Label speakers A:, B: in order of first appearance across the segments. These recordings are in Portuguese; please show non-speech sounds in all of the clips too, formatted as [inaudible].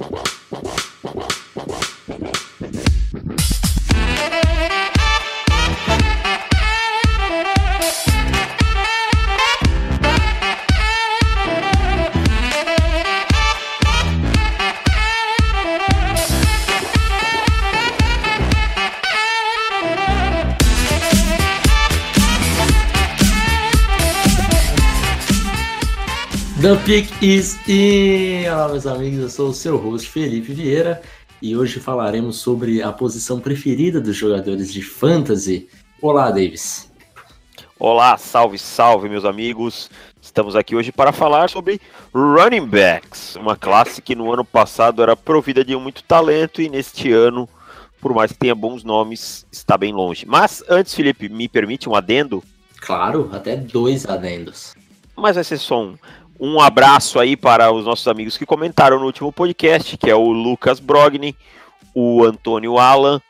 A: Wow. The Pick is in! Olá, meus amigos, eu sou o seu host Felipe Vieira e hoje falaremos sobre a posição preferida dos jogadores de fantasy. Olá, Davis.
B: Olá, salve, salve, meus amigos. Estamos aqui hoje para falar sobre running backs, uma classe que no ano passado era provida de muito talento e neste ano, por mais que tenha bons nomes, está bem longe. Mas antes, Felipe, me permite um adendo?
A: Claro, até dois adendos.
B: Mas vai ser só um. Um abraço aí para os nossos amigos que comentaram no último podcast, que é o Lucas Brogni, o Antônio Alan,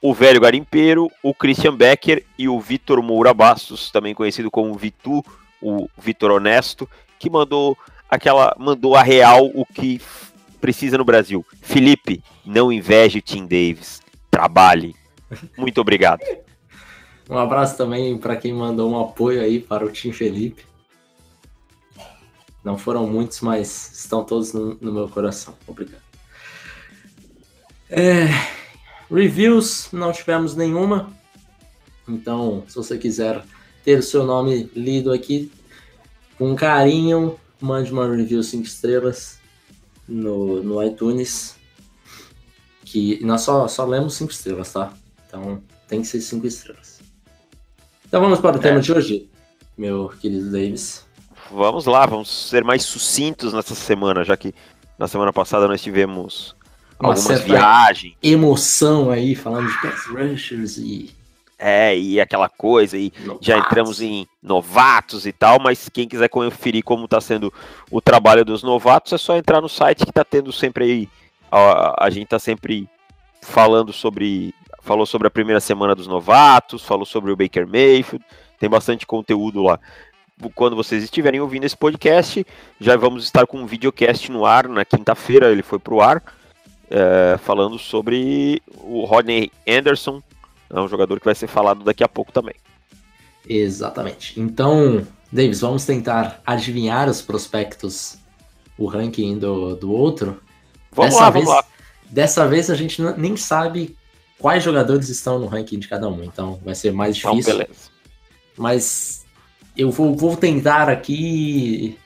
B: o Velho Garimpeiro, o Christian Becker e o Vitor Moura Bastos, também conhecido como Vitu, o Vitor Honesto, que mandou aquela mandou a real o que precisa no Brasil. Felipe, não inveje o Tim Davis. Trabalhe. Muito obrigado.
A: Um abraço também para quem mandou um apoio aí para o Tim Felipe. Não foram muitos, mas estão todos no, no meu coração. Obrigado. É, reviews, não tivemos nenhuma. Então, se você quiser ter o seu nome lido aqui com carinho, mande uma review 5 estrelas no, no iTunes. Que nós só, só lemos 5 estrelas, tá? Então tem que ser 5 estrelas. Então vamos para o é. tema de hoje, meu querido Davis
B: vamos lá, vamos ser mais sucintos nessa semana, já que na semana passada nós tivemos Uma algumas viagens.
A: Emoção aí, falando de pass rushers e.
B: É, e aquela coisa, e novatos. já entramos em novatos e tal, mas quem quiser conferir como está sendo o trabalho dos novatos, é só entrar no site que está tendo sempre aí. A, a gente está sempre falando sobre. Falou sobre a primeira semana dos novatos, falou sobre o Baker Mayfield, tem bastante conteúdo lá quando vocês estiverem ouvindo esse podcast, já vamos estar com um videocast no ar na quinta-feira, ele foi pro ar, é, falando sobre o Rodney Anderson, é um jogador que vai ser falado daqui a pouco também.
A: Exatamente. Então, Davis, vamos tentar adivinhar os prospectos, o ranking do, do outro.
B: Vamos dessa lá, vez, vamos lá.
A: Dessa vez a gente nem sabe quais jogadores estão no ranking de cada um, então vai ser mais difícil. Então, beleza. Mas eu vou, vou tentar aqui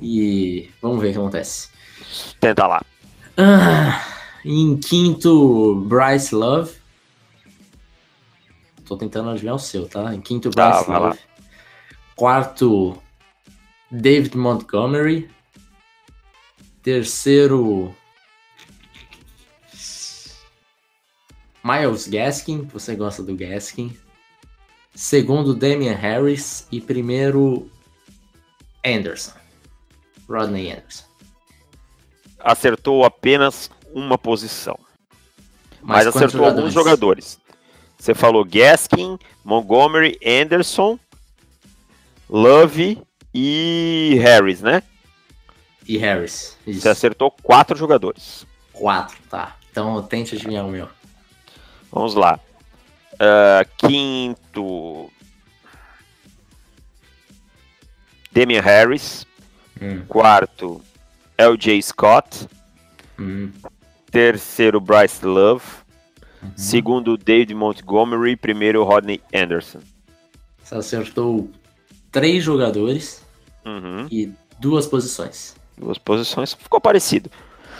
A: e vamos ver o que acontece.
B: Tenta lá.
A: Ah, em quinto, Bryce Love. Tô tentando adivinhar o seu, tá? Em quinto, tá, Bryce tá, Love. Quarto, David Montgomery. Terceiro, Miles Gaskin. Você gosta do Gaskin? Segundo Damian Harris e primeiro Anderson. Rodney Anderson.
B: Acertou apenas uma posição. Mas, Mas acertou jogadores? alguns jogadores. Você falou Gaskin, Montgomery, Anderson, Love e Harris, né?
A: E Harris.
B: Isso. Você acertou quatro jogadores.
A: Quatro, tá. Então tente adivinhar o meu.
B: Vamos lá. Uh, quinto, Damian Harris. Hum. Quarto, LJ Scott. Hum. Terceiro, Bryce Love. Uhum. Segundo, David Montgomery. Primeiro, Rodney Anderson.
A: Você acertou três jogadores uhum. e duas posições.
B: Duas posições, ficou parecido.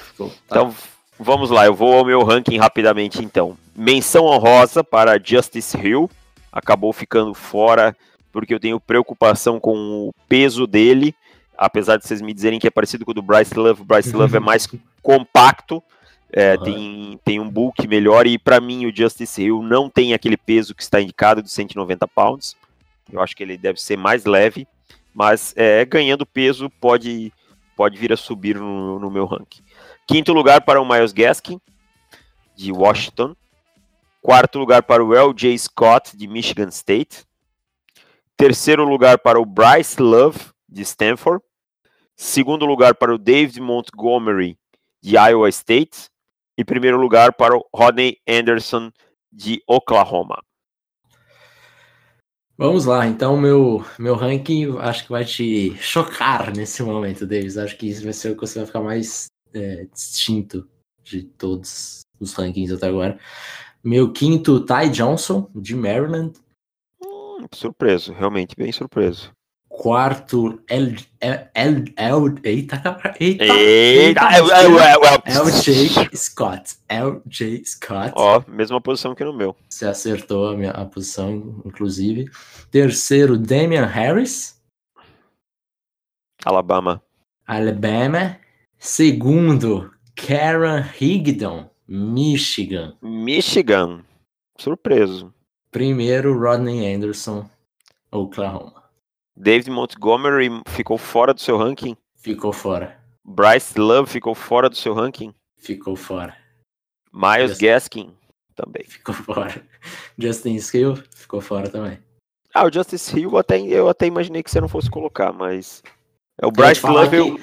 B: Ficou, tá. Então, vamos lá, eu vou ao meu ranking rapidamente então. Menção honrosa para Justice Hill, acabou ficando fora porque eu tenho preocupação com o peso dele, apesar de vocês me dizerem que é parecido com o do Bryce Love, o Bryce Love é mais [laughs] compacto, é, uhum. tem, tem um bulk melhor, e para mim o Justice Hill não tem aquele peso que está indicado de 190 pounds, eu acho que ele deve ser mais leve, mas é, ganhando peso pode, pode vir a subir no, no meu ranking. Quinto lugar para o Miles Gaskin, de Washington. Quarto lugar para o L.J. Scott, de Michigan State. Terceiro lugar para o Bryce Love, de Stanford. Segundo lugar para o David Montgomery, de Iowa State. E primeiro lugar para o Rodney Anderson, de Oklahoma.
A: Vamos lá, então meu, meu ranking acho que vai te chocar nesse momento, Davis. Acho que isso vai ser o que você vai ficar mais é, distinto de todos os rankings até agora. Meu quinto, Ty Johnson, de Maryland.
B: Hum, surpreso, realmente bem surpreso.
A: Quarto, L, L, L, L eita, eita,
B: eita,
A: LJ Scott, LJ Scott.
B: Ó, mesma posição que no meu.
A: Você acertou a minha a posição, inclusive. Terceiro, Damian Harris.
B: Alabama.
A: Alabama. Segundo, Karen Higdon, Michigan.
B: Michigan. Surpreso.
A: Primeiro, Rodney Anderson, Oklahoma.
B: David Montgomery ficou fora do seu ranking?
A: Ficou fora.
B: Bryce Love ficou fora do seu ranking?
A: Ficou fora.
B: Miles Justin... Gaskin também.
A: Ficou fora. [laughs] Justin Hill ficou fora também.
B: Ah, o Justice Hill até, eu até imaginei que você não fosse colocar, mas. É o Bryce Love. Eu,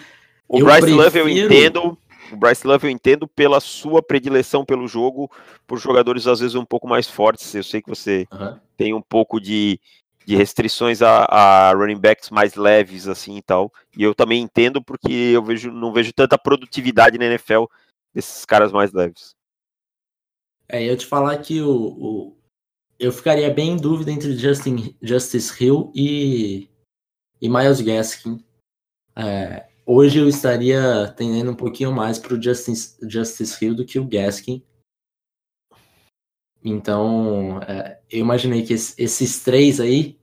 B: o Bryce prefiro... Love eu entendo. O Bryce Love eu entendo pela sua predileção pelo jogo, por jogadores às vezes um pouco mais fortes. Eu sei que você uhum. tem um pouco de, de restrições a, a, running backs mais leves assim e tal. E eu também entendo porque eu vejo, não vejo tanta produtividade na NFL desses caras mais leves.
A: É, eu te falar que o, o, eu ficaria bem em dúvida entre Justin, Justice Hill e, e Miles Gaskin. É, hoje eu estaria tendendo um pouquinho mais para o Justice, Justice Hill do que o Gaskin. Então, é, eu imaginei que esses três aí,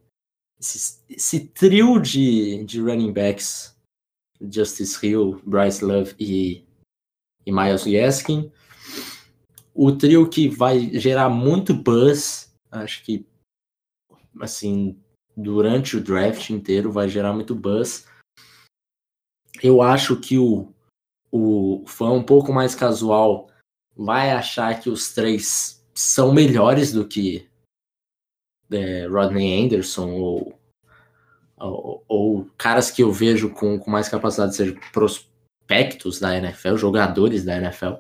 A: esse, esse, trio de, de running backs, Justice Hill, Bryce Love e, e Miles Gaskin, o trio que vai gerar muito buzz, acho que, assim, durante o draft inteiro vai gerar muito buzz. Eu acho que o, o fã um pouco mais casual vai achar que os três são melhores do que é, Rodney Anderson ou, ou, ou, caras que eu vejo com, com mais capacidade de ser prospectos da NFL, jogadores da NFL.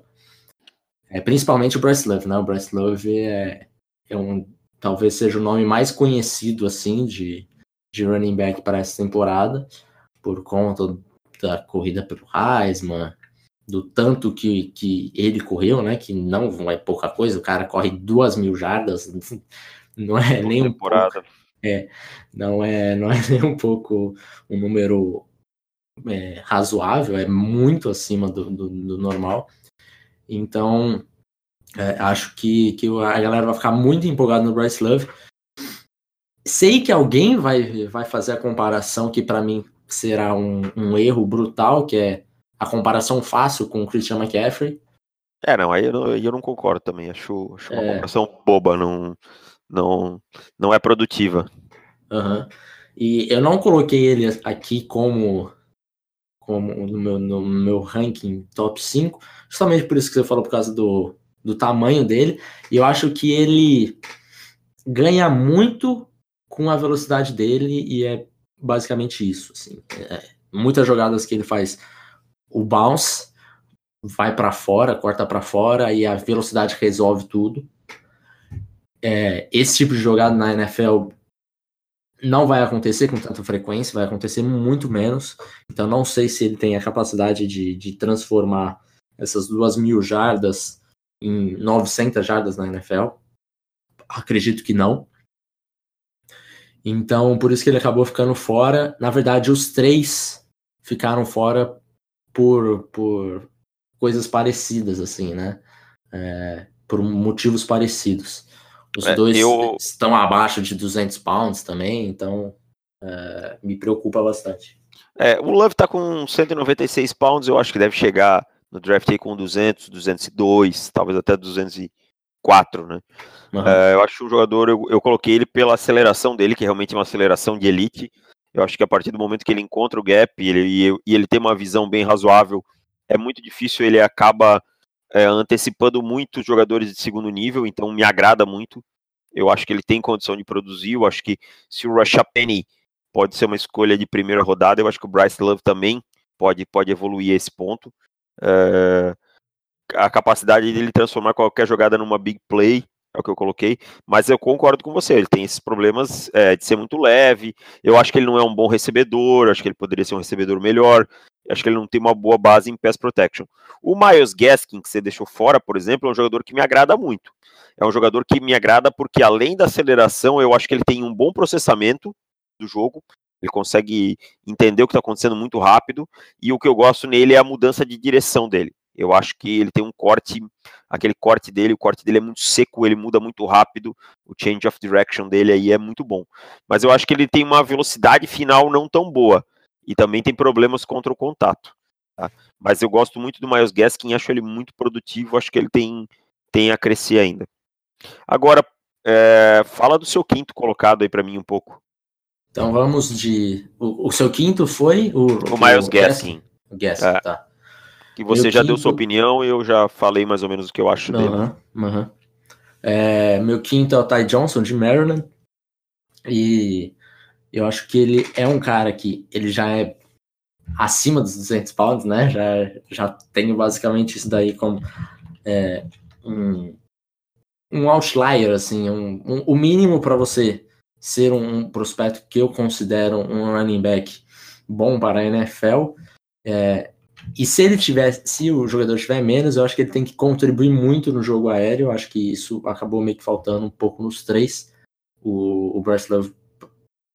A: É, principalmente o Bryce Love, né? O Bryce Love é, é um, talvez seja o nome mais conhecido, assim, de, de running back para essa temporada, por conta da corrida pelo Heisman, do tanto que, que ele correu, né? Que não é pouca coisa, o cara corre duas mil jardas, [laughs] não é nem um temporada. pouco. É, não é, não é [laughs] nem um pouco um número é, razoável, é muito acima do, do, do normal. Então, é, acho que, que a galera vai ficar muito empolgada no Bryce Love. Sei que alguém vai, vai fazer a comparação que para mim será um, um erro brutal, que é a comparação fácil com o Christian McCaffrey.
B: É, não, aí eu não, eu não concordo também. Acho, acho uma é... comparação boba, não, não, não é produtiva.
A: Uhum. E eu não coloquei ele aqui como, como no, meu, no meu ranking top 5, justamente por isso que você falou, por causa do, do tamanho dele. E eu acho que ele ganha muito com a velocidade dele e é basicamente isso. Assim. É, muitas jogadas que ele faz o bounce vai para fora, corta para fora e a velocidade resolve tudo. É, esse tipo de jogada na NFL não vai acontecer com tanta frequência, vai acontecer muito menos. Então não sei se ele tem a capacidade de, de transformar essas duas mil jardas em 900 jardas na NFL. Acredito que não. Então, por isso que ele acabou ficando fora. Na verdade, os três ficaram fora por, por coisas parecidas, assim, né? É, por motivos parecidos. Os é, dois eu... estão abaixo de 200 pounds também, então é, me preocupa bastante.
B: É, o Love tá com 196 pounds, eu acho que deve chegar no draft aí com 200, 202, talvez até 204, né? Uhum. eu acho um jogador, eu, eu coloquei ele pela aceleração dele, que é realmente uma aceleração de elite, eu acho que a partir do momento que ele encontra o gap e ele, e ele tem uma visão bem razoável, é muito difícil, ele acaba é, antecipando muito jogadores de segundo nível, então me agrada muito. Eu acho que ele tem condição de produzir. Eu acho que se o Rashad Penny pode ser uma escolha de primeira rodada, eu acho que o Bryce Love também pode, pode evoluir a esse ponto. É, a capacidade dele transformar qualquer jogada numa big play, é o que eu coloquei, mas eu concordo com você, ele tem esses problemas é, de ser muito leve, eu acho que ele não é um bom recebedor, acho que ele poderia ser um recebedor melhor, acho que ele não tem uma boa base em pass protection. O Miles Gaskin, que você deixou fora, por exemplo, é um jogador que me agrada muito. É um jogador que me agrada porque, além da aceleração, eu acho que ele tem um bom processamento do jogo, ele consegue entender o que está acontecendo muito rápido, e o que eu gosto nele é a mudança de direção dele. Eu acho que ele tem um corte, aquele corte dele, o corte dele é muito seco, ele muda muito rápido, o change of direction dele aí é muito bom. Mas eu acho que ele tem uma velocidade final não tão boa e também tem problemas contra o contato. Tá? Mas eu gosto muito do Miles Gaskin, acho ele muito produtivo, acho que ele tem, tem a crescer ainda. Agora, é, fala do seu quinto colocado aí para mim um pouco.
A: Então vamos de. O, o seu quinto foi o.
B: O Miles Gaskin.
A: O Gaskin, é. tá.
B: Que você meu já quinto... deu sua opinião e eu já falei mais ou menos o que eu acho
A: uhum,
B: dele.
A: Uhum. É, meu quinto é o Ty Johnson, de Maryland. E eu acho que ele é um cara que ele já é acima dos 200 pounds, né? Já, já tenho basicamente isso daí como é, um, um outlier, assim, um, um o mínimo para você ser um prospecto que eu considero um running back bom para a NFL. É, e se ele tiver, se o jogador tiver menos, eu acho que ele tem que contribuir muito no jogo aéreo. Eu acho que isso acabou meio que faltando um pouco nos três. O, o Bryce Love,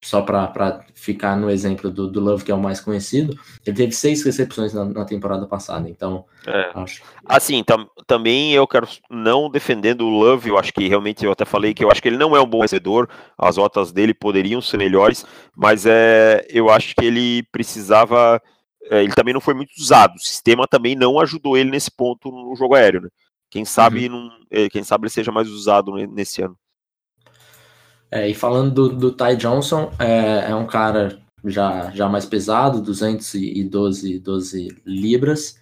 A: só para ficar no exemplo do, do, Love, que é o mais conhecido, ele teve seis recepções na, na temporada passada. Então,
B: é. acho. Assim, tam, também eu quero não defendendo o Love, eu acho que realmente eu até falei que eu acho que ele não é um bom vencedor, as notas dele poderiam ser melhores, mas é, eu acho que ele precisava ele também não foi muito usado. O sistema também não ajudou ele nesse ponto no jogo aéreo. Né? Quem sabe uhum. não, é, quem sabe ele seja mais usado nesse ano.
A: É, e falando do, do Ty Johnson, é, é, um cara já, já mais pesado, 212 12 libras.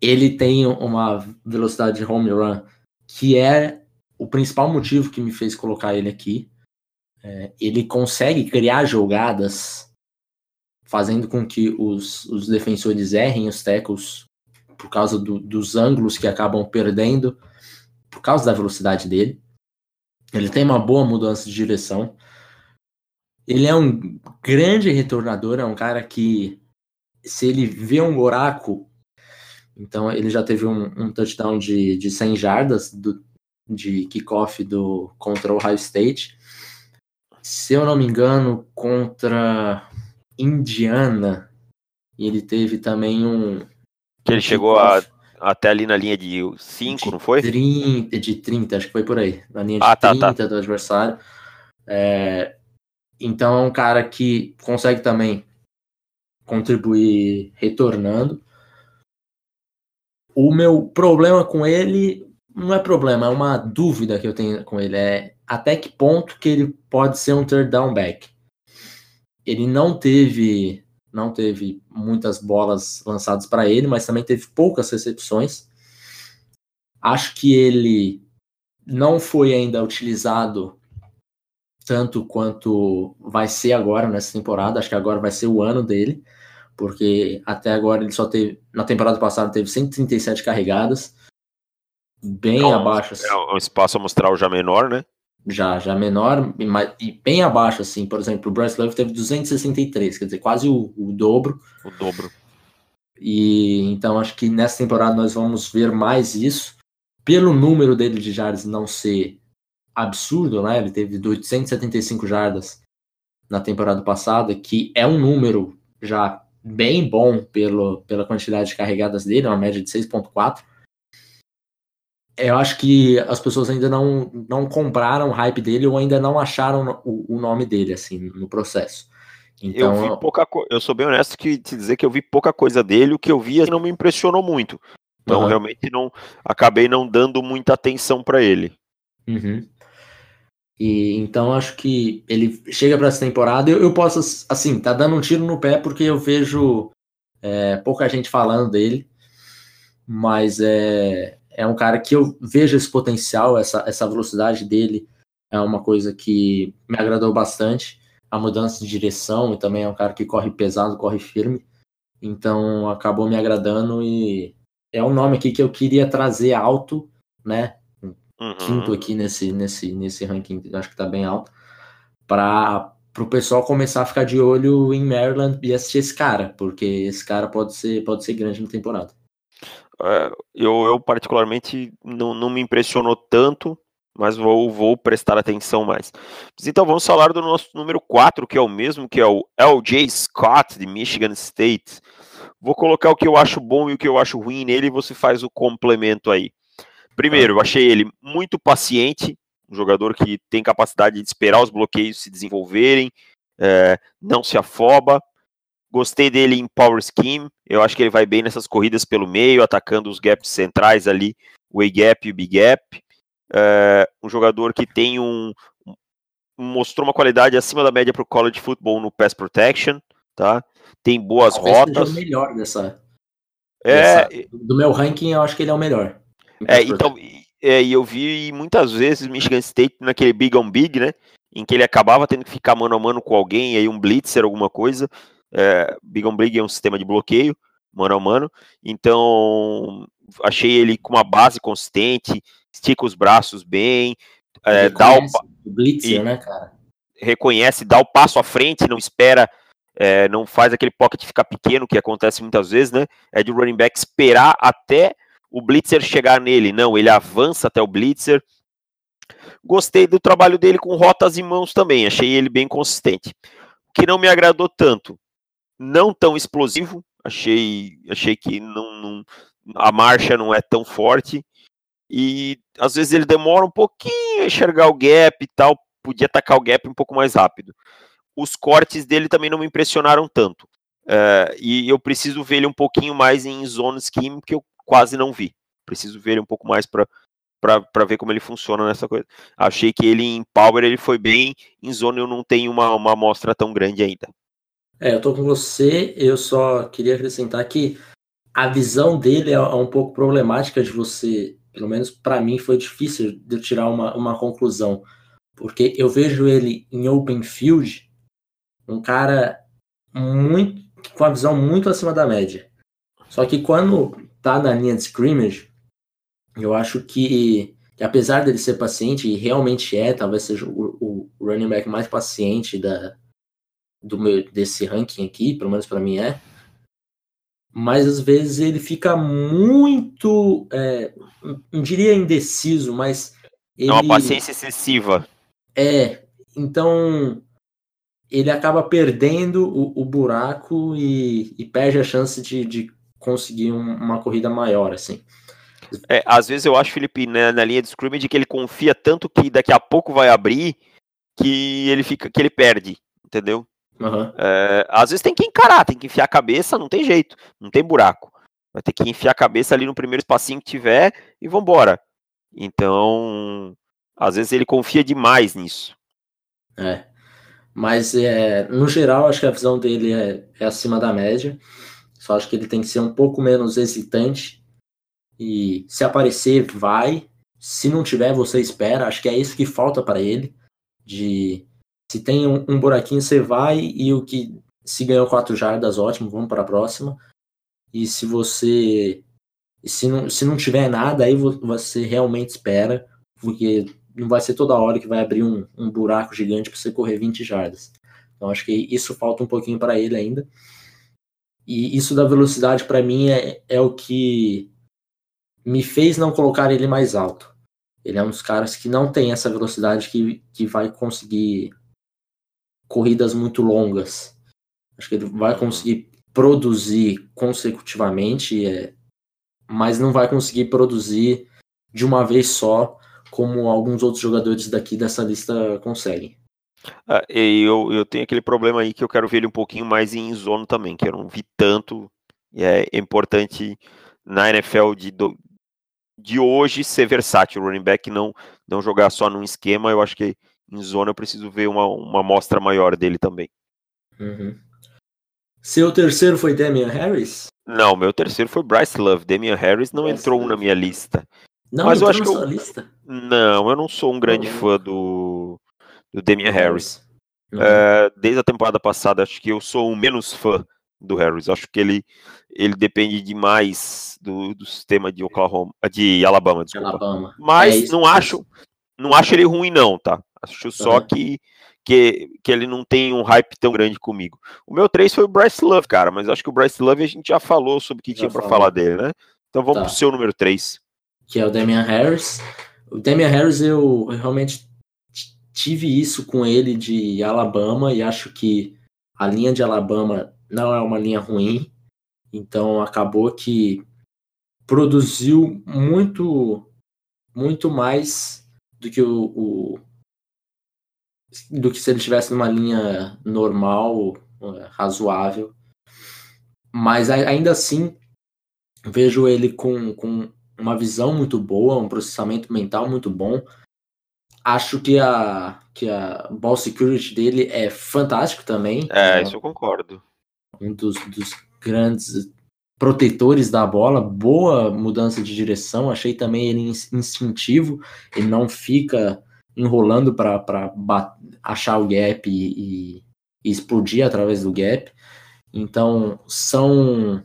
A: Ele tem uma velocidade de home run que é o principal motivo que me fez colocar ele aqui. É, ele consegue criar jogadas fazendo com que os, os defensores errem os tackles por causa do, dos ângulos que acabam perdendo, por causa da velocidade dele. Ele tem uma boa mudança de direção. Ele é um grande retornador, é um cara que, se ele vê um buraco, então ele já teve um, um touchdown de, de 100 jardas do, de kickoff do, contra o Ohio State. Se eu não me engano, contra Indiana. E ele teve também um.
B: Que ele chegou a, até ali na linha de 5, não foi?
A: 30, de 30, acho que foi por aí. Na linha de ah, 30 tá, tá. do adversário. É, então é um cara que consegue também contribuir retornando. O meu problema com ele não é problema, é uma dúvida que eu tenho com ele. É até que ponto que ele pode ser um third down back ele não teve não teve muitas bolas lançadas para ele, mas também teve poucas recepções. Acho que ele não foi ainda utilizado tanto quanto vai ser agora nessa temporada. Acho que agora vai ser o ano dele, porque até agora ele só teve na temporada passada teve 137 carregadas, bem então, abaixo.
B: Assim. É um espaço amostral já menor, né?
A: Já, já menor e, bem abaixo, assim. Por exemplo, o Bryce Love teve 263, quer dizer, quase o, o dobro.
B: O dobro.
A: E então acho que nessa temporada nós vamos ver mais isso. Pelo número dele de jardas não ser absurdo, né? Ele teve 875 jardas na temporada passada, que é um número já bem bom pelo, pela quantidade de carregadas dele, uma média de 6.4 eu acho que as pessoas ainda não, não compraram o hype dele ou ainda não acharam o, o nome dele, assim, no processo.
B: Então, eu vi pouca Eu sou bem honesto que te dizer que eu vi pouca coisa dele, o que eu vi assim, não me impressionou muito. Então, uhum. realmente, não acabei não dando muita atenção para ele.
A: Uhum. E então acho que ele chega para essa temporada. Eu, eu posso, assim, tá dando um tiro no pé porque eu vejo é, pouca gente falando dele, mas é, é um cara que eu vejo esse potencial, essa, essa velocidade dele é uma coisa que me agradou bastante. A mudança de direção e também é um cara que corre pesado, corre firme. Então acabou me agradando e é um nome aqui que eu queria trazer alto, né? Uhum. Quinto aqui nesse, nesse, nesse ranking, acho que tá bem alto, para o pessoal começar a ficar de olho em Maryland e assistir esse cara, porque esse cara pode ser, pode ser grande na temporada.
B: É, eu, eu, particularmente não, não me impressionou tanto, mas vou, vou prestar atenção mais. Então vamos falar do nosso número 4, que é o mesmo, que é o LJ Scott, de Michigan State. Vou colocar o que eu acho bom e o que eu acho ruim nele e você faz o complemento aí. Primeiro, eu achei ele muito paciente, um jogador que tem capacidade de esperar os bloqueios se desenvolverem, é, não se afoba. Gostei dele em power scheme, eu acho que ele vai bem nessas corridas pelo meio, atacando os gaps centrais ali, o A-gap e o B-gap. É, um jogador que tem um, mostrou uma qualidade acima da média para o college football no pass protection, tá? Tem boas Talvez rotas.
A: Seja o melhor dessa, é, dessa, do meu ranking, eu acho que ele é o melhor.
B: É, então, é, e eu vi muitas vezes Michigan State naquele big on big, né? Em que ele acabava tendo que ficar mano a mano com alguém, aí um blitzer, alguma coisa. É, big on big é um sistema de bloqueio, mano a mano. Então, achei ele com uma base consistente, estica os braços bem, é, dá o,
A: o blitzer, e, né, cara?
B: Reconhece, dá o passo à frente, não espera é, não faz aquele pocket ficar pequeno, que acontece muitas vezes, né? É de running back esperar até o blitzer chegar nele. Não, ele avança até o blitzer. Gostei do trabalho dele com rotas e mãos também, achei ele bem consistente. O que não me agradou tanto, não tão explosivo, achei, achei que não, não, a marcha não é tão forte e às vezes ele demora um pouquinho a enxergar o gap e tal, podia atacar o gap um pouco mais rápido. Os cortes dele também não me impressionaram tanto. Uh, e eu preciso ver ele um pouquinho mais em zone scheme, que eu quase não vi. Preciso ver ele um pouco mais para para ver como ele funciona nessa coisa. Achei que ele em Power ele foi bem, em Zone eu não tenho uma, uma amostra tão grande ainda.
A: É, eu tô com você, eu só queria acrescentar que a visão dele é um pouco problemática de você, pelo menos para mim foi difícil de tirar uma, uma conclusão, porque eu vejo ele em open field, um cara muito com a visão muito acima da média. Só que quando tá na linha de scrimmage, eu acho que, que apesar dele ser paciente, e realmente é, talvez seja o, o running back mais paciente da, do meu, desse ranking aqui, pelo menos para mim é, mas às vezes ele fica muito, é, não diria indeciso, mas ele... É
B: uma paciência excessiva.
A: É, então ele acaba perdendo o, o buraco e, e, perde a chance de, de conseguir um, uma corrida maior, assim.
B: É, às vezes eu acho, Felipe, na, na, linha de scrimmage que ele confia tanto que daqui a pouco vai abrir que ele fica, que ele perde, entendeu?
A: Uhum.
B: É, às vezes tem que encarar, tem que enfiar a cabeça, não tem jeito, não tem buraco. Vai ter que enfiar a cabeça ali no primeiro espacinho que tiver e vambora. Então, às vezes ele confia demais nisso.
A: É. Mas, é, no geral, acho que a visão dele é, é acima da média. Só acho que ele tem que ser um pouco menos hesitante. E se aparecer, vai. Se não tiver, você espera. Acho que é isso que falta para ele. De se tem um, um, buraquinho, você vai. E o que se ganhou quatro jardas, ótimo, vamos para a próxima. E se você. Se não, se não tiver nada, aí você realmente espera. Porque não vai ser toda hora que vai abrir um, um buraco gigante para você correr 20 jardas. Então acho que isso falta um pouquinho para ele ainda. E isso da velocidade para mim é, é o que me fez não colocar ele mais alto. Ele é um dos caras que não tem essa velocidade que, que vai conseguir corridas muito longas. Acho que ele vai conseguir produzir consecutivamente, é, mas não vai conseguir produzir de uma vez só como alguns outros jogadores daqui dessa lista conseguem.
B: Ah, eu, eu tenho aquele problema aí que eu quero ver ele um pouquinho mais em zona também, que eu não vi tanto. E é importante na NFL de, de hoje ser versátil, o running back não, não jogar só num esquema. Eu acho que em zona eu preciso ver uma, uma amostra maior dele também.
A: Uhum. Seu terceiro foi Damian Harris?
B: Não, meu terceiro foi Bryce Love. Damian Harris não Bryce entrou Love. na minha lista.
A: Não, mas eu acho que eu... lista?
B: Não, eu não sou um grande fã do, do Damian Harris. Uhum. É, desde a temporada passada, acho que eu sou o menos fã do Harris. Acho que ele, ele depende demais do, do sistema de Oklahoma, de Alabama, desculpa. Alabama. Mas é não acho, não acho ele ruim não, tá? Acho só que, que que ele não tem um hype tão grande comigo. O meu 3 foi o Bryce Love, cara, mas acho que o Bryce Love a gente já falou sobre o que já tinha para falar dele, né? Então vamos tá. pro seu número 3.
A: Que é o Damian Harris. O Damian Harris eu, eu realmente tive isso com ele de Alabama e acho que a linha de Alabama não é uma linha ruim. Então acabou que produziu muito muito mais do que o, o do que se ele estivesse numa linha normal, é, razoável. Mas ainda assim vejo ele com, com uma visão muito boa, um processamento mental muito bom. Acho que a, que a ball security dele é fantástico também.
B: É, isso eu concordo.
A: Um dos, dos grandes protetores da bola, boa mudança de direção. Achei também ele instintivo, ele não fica enrolando para achar o gap e, e, explodir através do gap. Então, são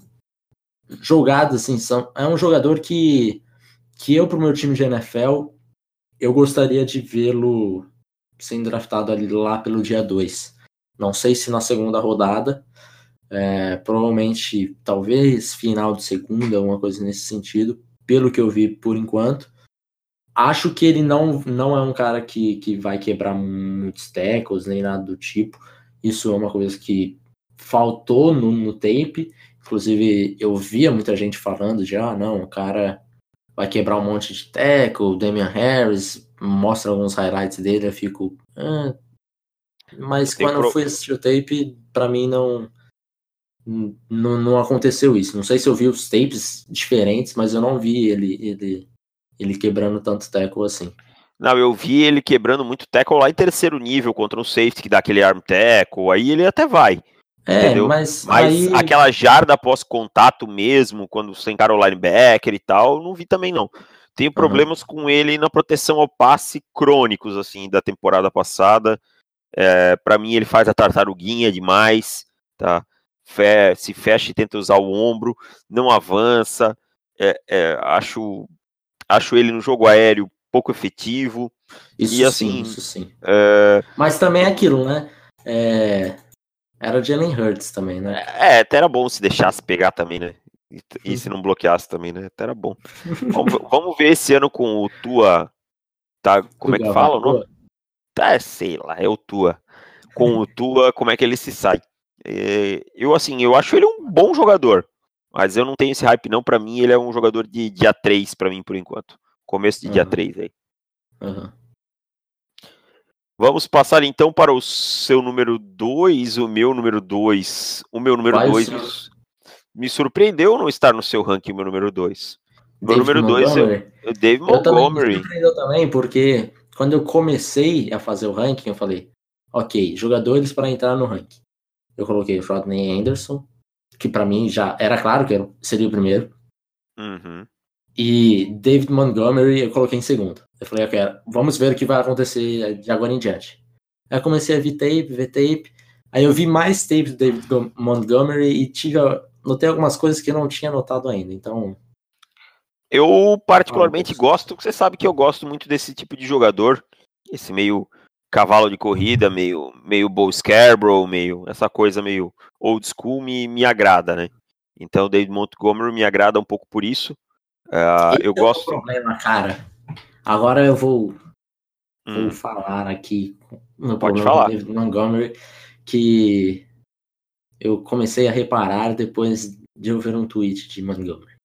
A: jogadas, assim, são, é um jogador que, que eu, para o meu time de NFL, eu gostaria de vê-lo sendo draftado ali lá pelo dia 2. Não sei se na segunda rodada, é, provavelmente, talvez final de segunda, alguma coisa nesse sentido, pelo que eu vi por enquanto. Acho que ele não, não é um cara que, que vai quebrar muitos tackles, nem nada do tipo. Isso é uma coisa que faltou no, no tape. Inclusive, eu via muita gente falando de, ah, não, o cara vai quebrar um monte de tackle, Damian Harris, mostra alguns highlights dele, eu fico... Ah. Mas quando pro... eu fui assistir o tape, para mim não, não, não aconteceu isso. Não sei se eu vi os tapes diferentes, mas eu não vi ele, ele, ele quebrando tanto tackle assim.
B: Não, eu vi ele quebrando muito tackle lá em terceiro nível contra um safety que dá aquele arm tackle, aí ele até vai.
A: É, entendeu? mas,
B: mas
A: aí...
B: aquela jarda após contato mesmo, quando você encara o linebacker e tal, não vi também não. Tenho uhum. problemas com ele na proteção ao passe crônicos, assim, da temporada passada. É, para mim, ele faz a tartaruguinha demais, tá? Fe se fecha e tenta usar o ombro, não avança. É, é, acho, acho ele no jogo aéreo pouco efetivo.
A: Isso e, assim, sim, isso sim. É... Mas também é aquilo, né? É... Era Jalen Hurts também, né?
B: É, até era bom se deixasse pegar também, né? E, e se não bloqueasse também, né? Até era bom. [laughs] vamos, vamos, ver esse ano com o Tua. Tá, como é que fala o nome? Tá, sei lá, é o Tua. Com o Tua, como é que ele se sai? É, eu, assim, eu acho ele um bom jogador. Mas eu não tenho esse hype, não. Para mim, ele é um jogador de dia 3 para mim, por enquanto. Começo de uhum. dia 3 aí. Uhum. Vamos passar então para o seu número 2, o meu número 2. O meu número 2 me, me, surpreendeu não estar no seu ranking, o meu número 2. Meu número 2 é o Dave Montgomery.
A: Me surpreendeu também, porque quando eu comecei a fazer o ranking, eu falei, ok, jogadores para entrar no ranking. Eu coloquei o Rodney Anderson, que para mim já era claro que seria o primeiro.
B: Uhum.
A: E David Montgomery eu coloquei em segundo. Eu falei, ok, vamos ver o que vai acontecer de agora em diante. Aí eu comecei a ver tape, ver tape. Aí eu vi mais tape do David Montgomery e tive, notei algumas coisas que eu não tinha notado ainda. Então.
B: Eu particularmente ah, gosto, você sabe que eu gosto muito desse tipo de jogador, esse meio cavalo de corrida, meio meio Bo Scarborough, meio essa coisa meio old school me, me agrada, né? Então David Montgomery me agrada um pouco por isso. Uh, eu gosto.
A: Um problema, cara. Agora eu vou, hum. vou falar aqui
B: no Pode falar.
A: David Montgomery que eu comecei a reparar depois de eu ver um tweet de Montgomery.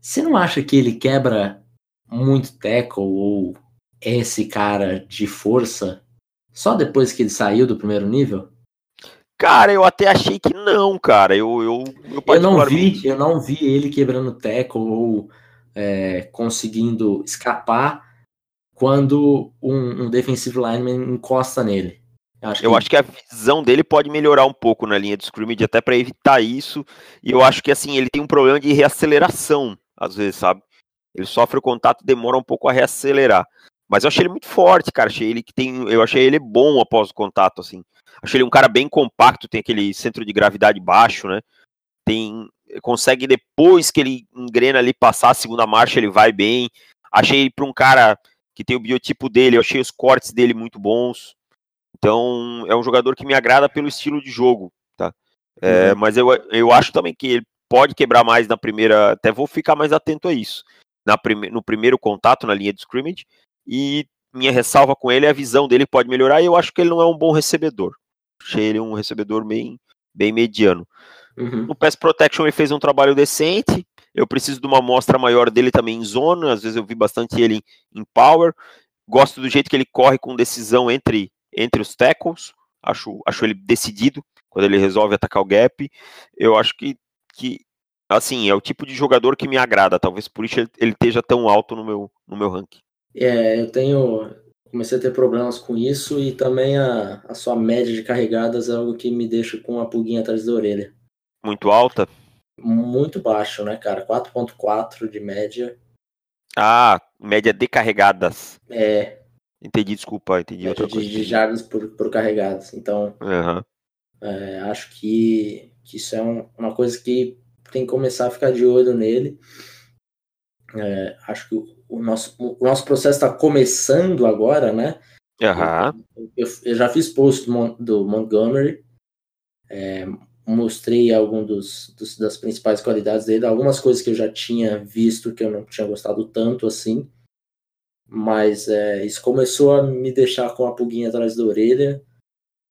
A: Você não acha que ele quebra muito tackle ou esse cara de força só depois que ele saiu do primeiro nível?
B: Cara, eu até achei que não, cara. Eu, eu,
A: eu, eu não vi, eu não vi ele quebrando tackle ou é, conseguindo escapar quando um, um defensive lineman encosta nele.
B: Acho eu que... acho que a visão dele pode melhorar um pouco na linha de scrimmage até para evitar isso. E eu acho que assim ele tem um problema de reaceleração às vezes, sabe? Ele sofre o contato, demora um pouco a reacelerar. Mas eu achei ele muito forte, cara. Achei ele que tem, eu achei ele bom após o contato, assim. Achei ele um cara bem compacto, tem aquele centro de gravidade baixo, né? Tem consegue depois que ele engrena ali passar a segunda marcha, ele vai bem. Achei ele para um cara que tem o biotipo dele, eu achei os cortes dele muito bons. Então, é um jogador que me agrada pelo estilo de jogo, tá? É, uhum. Mas eu, eu acho também que ele pode quebrar mais na primeira, até vou ficar mais atento a isso. Na prime, no primeiro contato na linha de scrimmage e minha ressalva com ele é a visão dele pode melhorar e eu acho que ele não é um bom recebedor. Achei ele um recebedor bem, bem mediano. Uhum. No Pass Protection ele fez um trabalho decente. Eu preciso de uma amostra maior dele também em zona. Às vezes eu vi bastante ele em power. Gosto do jeito que ele corre com decisão entre, entre os tackles. Acho, acho ele decidido quando ele resolve atacar o gap. Eu acho que, que assim, é o tipo de jogador que me agrada. Talvez por isso ele, ele esteja tão alto no meu, no meu ranking.
A: É, eu tenho. Comecei a ter problemas com isso e também a, a sua média de carregadas é algo que me deixa com uma pulguinha atrás da orelha.
B: Muito alta?
A: Muito baixo, né, cara? 4.4 de média.
B: Ah, média de carregadas.
A: É.
B: Entendi, desculpa, entendi
A: média outra de, coisa. De jardas por, por carregadas. Então,
B: uhum.
A: é, acho que, que isso é um, uma coisa que tem que começar a ficar de olho nele. É, acho que o, o, nosso, o nosso processo está começando agora, né?
B: Uhum.
A: Eu, eu, eu, já fiz post do, do Montgomery. É, mostrei algumas dos, dos, das principais qualidades dele, algumas coisas que eu já tinha visto que eu não tinha gostado tanto assim, mas é, isso começou a me deixar com a pulguinha atrás da orelha.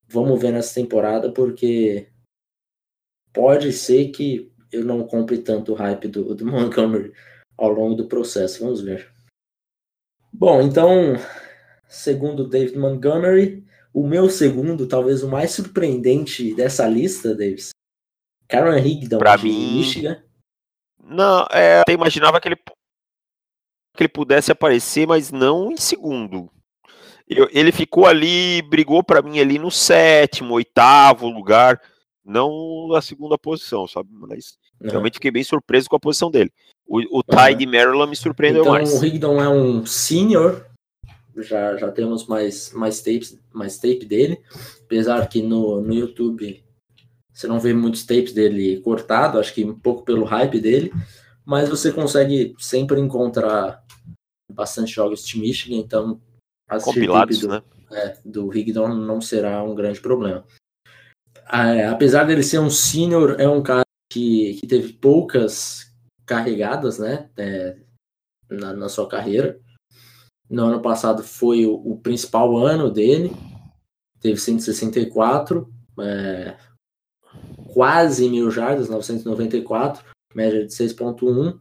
A: Vamos ver nessa temporada, porque pode ser que eu não compre tanto o hype do, do [laughs] Montgomery ao longo do processo. Vamos ver. Bom, então, segundo David Montgomery, o meu segundo, talvez o mais surpreendente dessa lista, Davis, Karen Higdon
B: pra de mim... Michigan. Não, é, eu imaginava que ele, que ele pudesse aparecer, mas não em segundo. Eu, ele ficou ali, brigou para mim ali no sétimo, oitavo lugar, não na segunda posição, sabe? Mas uhum. realmente fiquei bem surpreso com a posição dele. O, o Ty uhum. de Maryland me surpreendeu
A: então,
B: mais.
A: O Higdon é um senior já, já temos mais, mais, tapes, mais tape dele, apesar que no, no YouTube você não vê muitos tapes dele cortado, acho que um pouco pelo hype dele, mas você consegue sempre encontrar bastante jogos de Michigan, então
B: assistir Compilados,
A: do,
B: né?
A: é, do Higdon não será um grande problema. É, apesar dele ser um senior, é um cara que, que teve poucas carregadas, né, é, na, na sua carreira. No ano passado foi o, o principal ano dele, teve 164, é, quase mil jardas, 994, média de 6.1.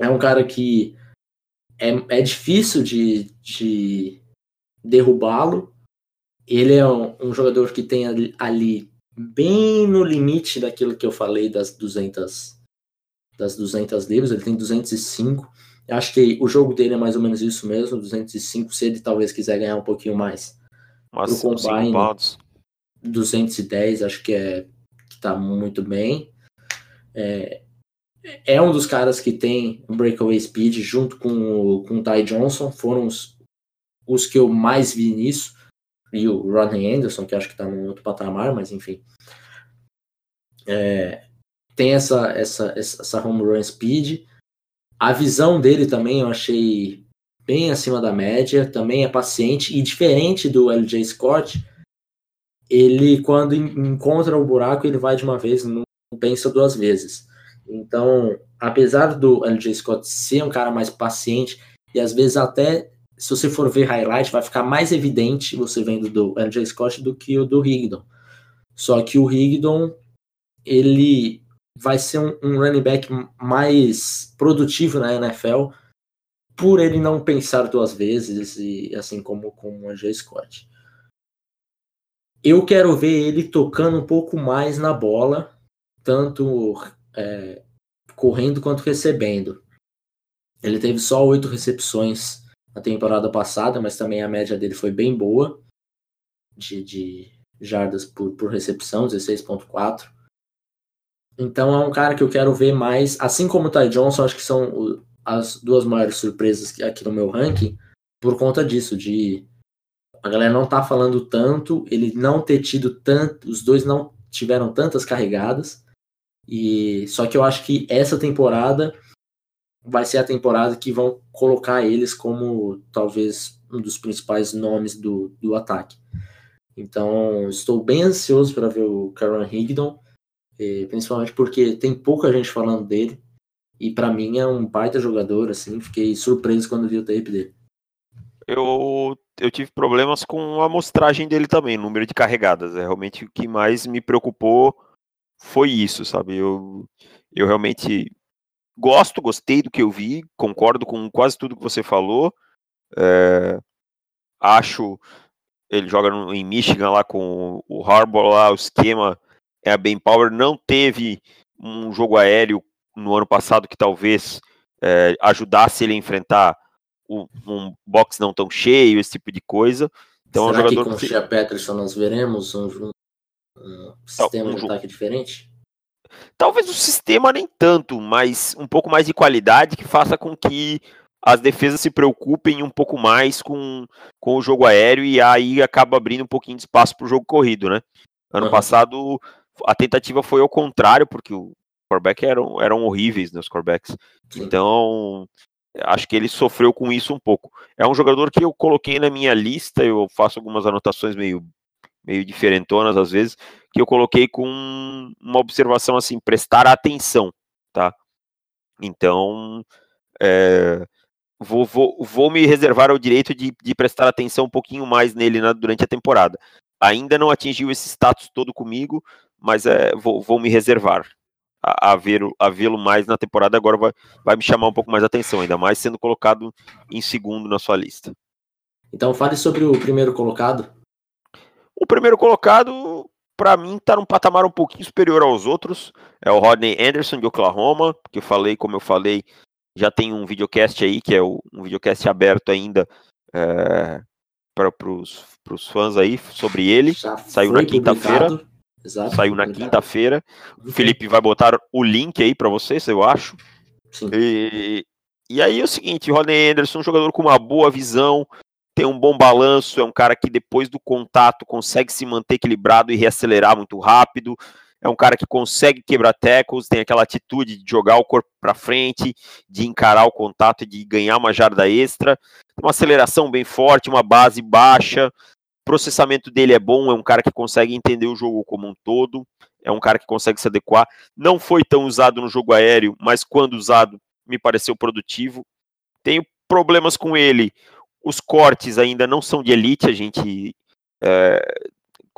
A: É um cara que é, é difícil de, de derrubá-lo. Ele é um, um, jogador que tem ali, ali, bem no limite daquilo que eu falei das 200 das 200 livros, ele tem 205. Acho que o jogo dele é mais ou menos isso mesmo, 205, se ele talvez quiser ganhar um pouquinho mais.
B: Mas pro Combine,
A: 210, acho que é que tá muito bem. É, é um dos caras que tem breakaway speed junto com o, com o Ty Johnson, foram os, os que eu mais vi nisso. E o Rodney Anderson, que acho que tá num outro patamar, mas enfim. É, tem essa, essa, essa home run speed. A visão dele também eu achei bem acima da média, também é paciente e diferente do LJ Scott, ele quando encontra o buraco ele vai de uma vez, não pensa duas vezes. Então, apesar do LJ Scott ser um cara mais paciente e às vezes até se você for ver highlight vai ficar mais evidente você vendo do LJ Scott do que o do Higdon. Só que o Higdon ele vai ser um, um running back mais produtivo na NFL por ele não pensar duas vezes e assim como com o J. Scott. Eu quero ver ele tocando um pouco mais na bola, tanto é, correndo quanto recebendo. Ele teve só oito recepções na temporada passada, mas também a média dele foi bem boa de, de jardas por, por recepção, 16.4. Então é um cara que eu quero ver mais, assim como o Ty Johnson, acho que são as duas maiores surpresas aqui no meu ranking, por conta disso, de a galera não tá falando tanto, ele não ter tido tanto, os dois não tiveram tantas carregadas. E só que eu acho que essa temporada vai ser a temporada que vão colocar eles como talvez um dos principais nomes do, do ataque. Então, estou bem ansioso para ver o Caron Higdon, principalmente porque tem pouca gente falando dele. E para mim é um baita jogador, assim, fiquei surpreso quando vi o tape dele.
B: Eu, eu tive problemas com a amostragem dele também, número de carregadas. É realmente o que mais me preocupou foi isso, sabe? Eu, eu realmente gosto, gostei do que eu vi, concordo com quase tudo que você falou. É, acho ele joga no, em Michigan lá com o Harbour lá, o esquema é a Ben Power, não teve um jogo aéreo no ano passado que talvez é, ajudasse ele a enfrentar o, um box não tão cheio, esse tipo de coisa. Então,
A: Será
B: é um jogador
A: que com o Shea Peterson nós veremos um, um sistema um de ataque diferente?
B: Talvez o sistema nem tanto, mas um pouco mais de qualidade que faça com que as defesas se preocupem um pouco mais com, com o jogo aéreo e aí acaba abrindo um pouquinho de espaço para o jogo corrido, né? Ano uhum. passado a tentativa foi ao contrário, porque o quarterback eram, eram horríveis, né, os quarterbacks. Então, acho que ele sofreu com isso um pouco. É um jogador que eu coloquei na minha lista, eu faço algumas anotações meio, meio diferentonas às vezes, que eu coloquei com uma observação assim, prestar atenção, tá? Então, é, vou, vou, vou me reservar o direito de, de prestar atenção um pouquinho mais nele na, durante a temporada. Ainda não atingiu esse status todo comigo, mas é, vou, vou me reservar a, a vê-lo mais na temporada, agora vai, vai me chamar um pouco mais a atenção, ainda mais sendo colocado em segundo na sua lista.
A: Então fale sobre o primeiro colocado.
B: O primeiro colocado, para mim, está num patamar um pouquinho superior aos outros. É o Rodney Anderson de Oklahoma, que eu falei, como eu falei, já tem um videocast aí, que é um videocast aberto ainda é, para os fãs aí sobre ele. Já Saiu na quinta-feira. Exato. Saiu na quinta-feira. O Felipe vai botar o link aí para vocês, eu acho. Sim. E, e aí é o seguinte, Rodney Anderson, um jogador com uma boa visão, tem um bom balanço, é um cara que depois do contato consegue se manter equilibrado e reacelerar muito rápido. É um cara que consegue quebrar tackles, tem aquela atitude de jogar o corpo para frente, de encarar o contato e de ganhar uma jarda extra. Uma aceleração bem forte, uma base baixa, processamento dele é bom, é um cara que consegue entender o jogo como um todo, é um cara que consegue se adequar. Não foi tão usado no jogo aéreo, mas quando usado, me pareceu produtivo. Tenho problemas com ele. Os cortes ainda não são de elite, a gente é,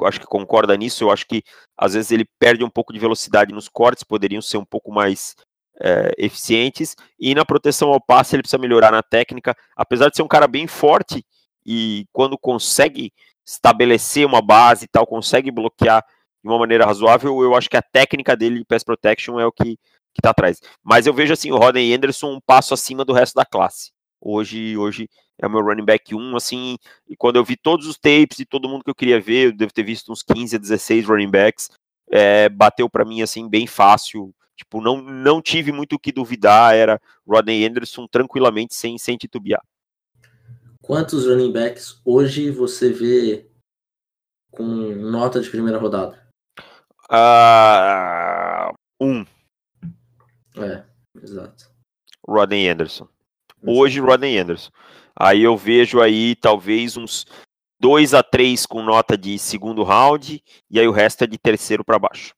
B: acho que concorda nisso. Eu acho que às vezes ele perde um pouco de velocidade nos cortes, poderiam ser um pouco mais é, eficientes. E na proteção ao passe, ele precisa melhorar na técnica. Apesar de ser um cara bem forte e quando consegue estabelecer uma base e tal, consegue bloquear de uma maneira razoável, eu acho que a técnica dele de pass protection é o que está atrás. Mas eu vejo assim, o Rodney Anderson um passo acima do resto da classe. Hoje, hoje é o meu running back 1, assim, e quando eu vi todos os tapes e todo mundo que eu queria ver, eu devo ter visto uns 15 a 16 running backs, é, bateu para mim assim bem fácil. Tipo, não, não tive muito o que duvidar, era Rodney Anderson tranquilamente sem, sem titubear.
A: Quantos running backs hoje você vê com nota de primeira rodada?
B: Uh, um.
A: É, exato.
B: Rodney Anderson. Hoje, Rodney Anderson. Aí eu vejo aí talvez uns 2 a 3 com nota de segundo round, e aí o resto é de terceiro para baixo.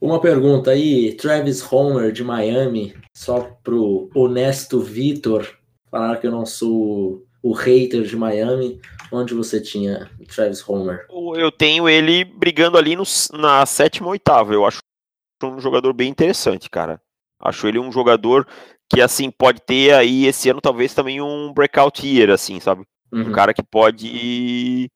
A: Uma pergunta aí, Travis Homer de Miami, só pro honesto Vitor, falar que eu não sou o hater de Miami, onde você tinha Travis Homer?
B: Eu tenho ele brigando ali no, na sétima ou oitava. Eu acho um jogador bem interessante, cara. Acho ele um jogador que, assim, pode ter aí esse ano talvez também um breakout year, assim, sabe? Uhum. Um cara que pode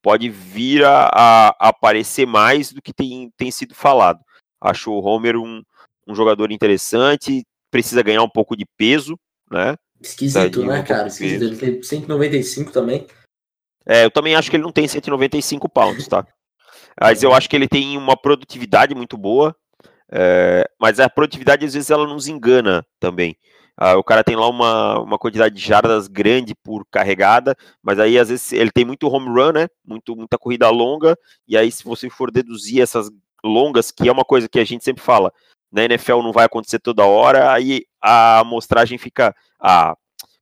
B: pode vir a, a, aparecer mais do que tem, tem sido falado. Acho o Homer um, um jogador interessante, precisa ganhar um pouco de peso, né?
A: Esquisito, né, cara? Esquisito. Ele tem 195 também.
B: É, eu também acho que ele não tem 195 pounds, tá? Mas eu acho que ele tem uma produtividade muito boa, é, mas a produtividade às vezes ela nos engana também. Uh, o cara tem lá uma, uma quantidade de jardas grande por carregada, mas aí às vezes ele tem muito home run, né? Muito, muita corrida longa, e aí se você for deduzir essas longas, que é uma coisa que a gente sempre fala, na NFL não vai acontecer toda hora, aí a amostragem fica. A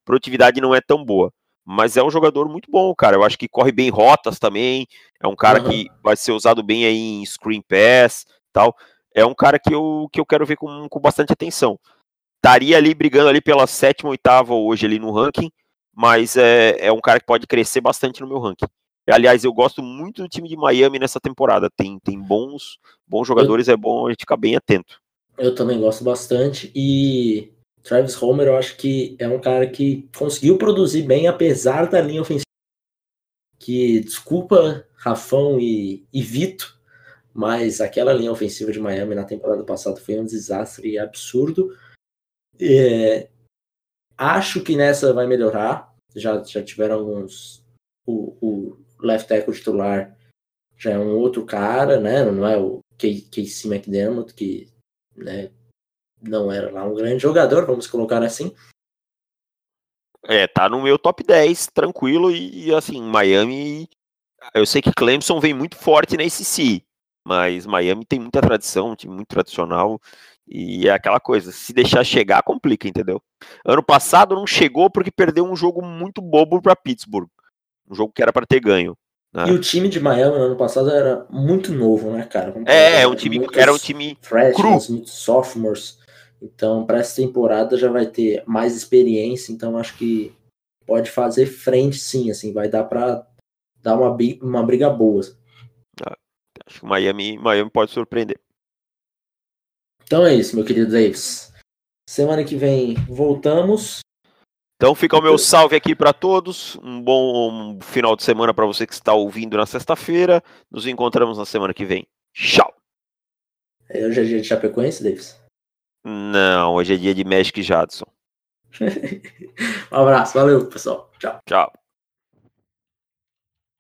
B: produtividade não é tão boa. Mas é um jogador muito bom, cara. Eu acho que corre bem rotas também. É um cara uhum. que vai ser usado bem aí em screen pass tal. É um cara que eu, que eu quero ver com, com bastante atenção. Estaria ali brigando ali pela sétima, oitava hoje ali no ranking, mas é, é um cara que pode crescer bastante no meu ranking. Aliás, eu gosto muito do time de Miami nessa temporada. Tem, tem bons, bons jogadores, é bom a gente ficar bem atento.
A: Eu também gosto bastante. E Travis Homer, eu acho que é um cara que conseguiu produzir bem, apesar da linha ofensiva. Que, desculpa, Rafão e, e Vito, mas aquela linha ofensiva de Miami na temporada passada foi um desastre absurdo. É, acho que nessa vai melhorar. Já, já tiveram alguns. O, o left tackle titular já é um outro cara, né? Não é o Casey McDermott, que né, não era lá um grande jogador, vamos colocar assim.
B: É, tá no meu top 10, tranquilo, e assim, Miami. Eu sei que Clemson vem muito forte na ACC, mas Miami tem muita tradição, um time muito tradicional, e é aquela coisa, se deixar chegar, complica, entendeu? Ano passado não chegou porque perdeu um jogo muito bobo para Pittsburgh, um jogo que era para ter ganho.
A: Né? E o time de Miami no ano passado era muito novo, né, cara?
B: é, é um time, era um time
A: freshmen, muitos sophomores. Então, para essa temporada já vai ter mais experiência, então acho que pode fazer frente sim, assim, vai dar para dar uma, uma briga boa.
B: Ah, acho que o Miami, Miami pode surpreender.
A: Então é isso, meu querido Davis. Semana que vem voltamos.
B: Então fica o meu salve aqui para todos. Um bom final de semana para você que está ouvindo na sexta-feira. Nos encontramos na semana que vem. Tchau.
A: É, hoje é dia de Chapecoense, Davis?
B: Não, hoje é dia de Magic Jadson. [laughs]
A: um abraço, valeu, pessoal. Tchau.
B: Tchau.